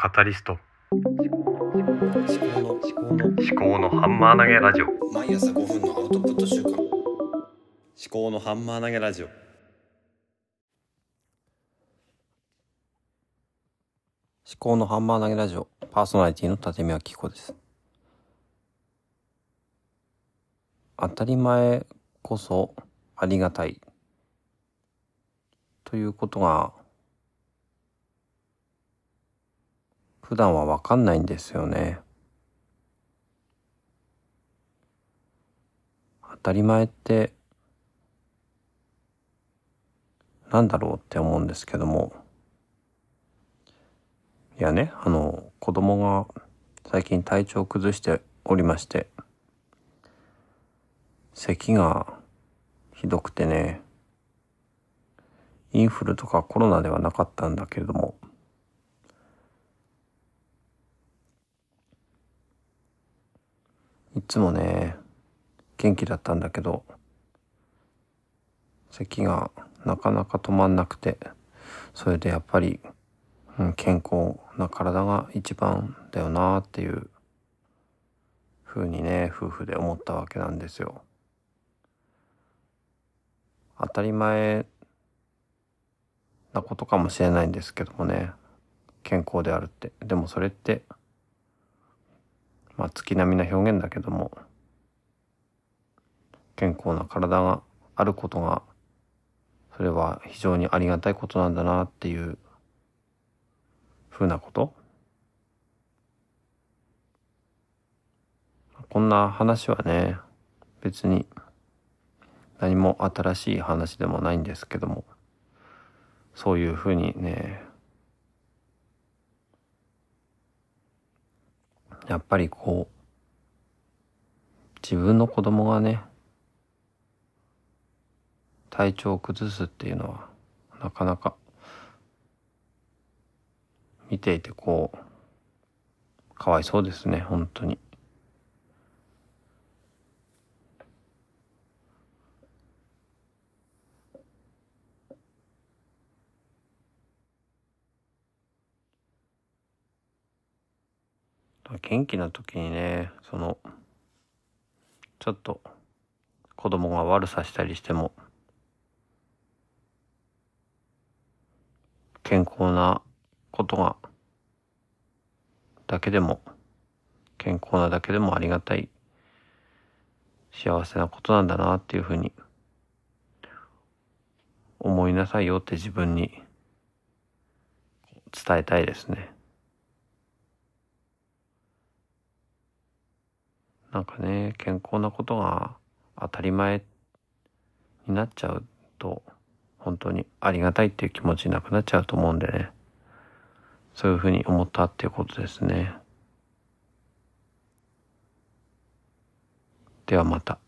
カタリスト。思考の思考の思考のハンマー投げラジオ。毎朝5分のアウトプット週間思考のハンマー投げラジオ。思考のハンマー投げラジオ。パーソナリティの立宮紀子です。当たり前こそありがたい。ということが普段はわかんないんですよね。当たり前ってなんだろうって思うんですけどもいやねあの子供が最近体調を崩しておりまして咳がひどくてねインフルとかコロナではなかったんだけれどもいつもね元気だったんだけど咳がなかなか止まんなくてそれでやっぱり、うん、健康な体が一番だよなっていうふうにね夫婦で思ったわけなんですよ。当たり前なことかもしれないんですけどもね健康であるってでもそれってまあ月並みな表現だけども健康な体があることがそれは非常にありがたいことなんだなっていうふうなこと。こんな話はね別に何も新しい話でもないんですけどもそういうふうにねやっぱりこう自分の子供がね体調を崩すっていうのはなかなか見ていてこうかわいそうですね本当に。元気な時にねそのちょっと子供が悪さしたりしても健康なことがだけでも健康なだけでもありがたい幸せなことなんだなっていうふうに思いなさいよって自分に伝えたいですね。なんかね健康なことが当たり前になっちゃうと本当にありがたいっていう気持ちなくなっちゃうと思うんでねそういうふうに思ったっていうことですねではまた。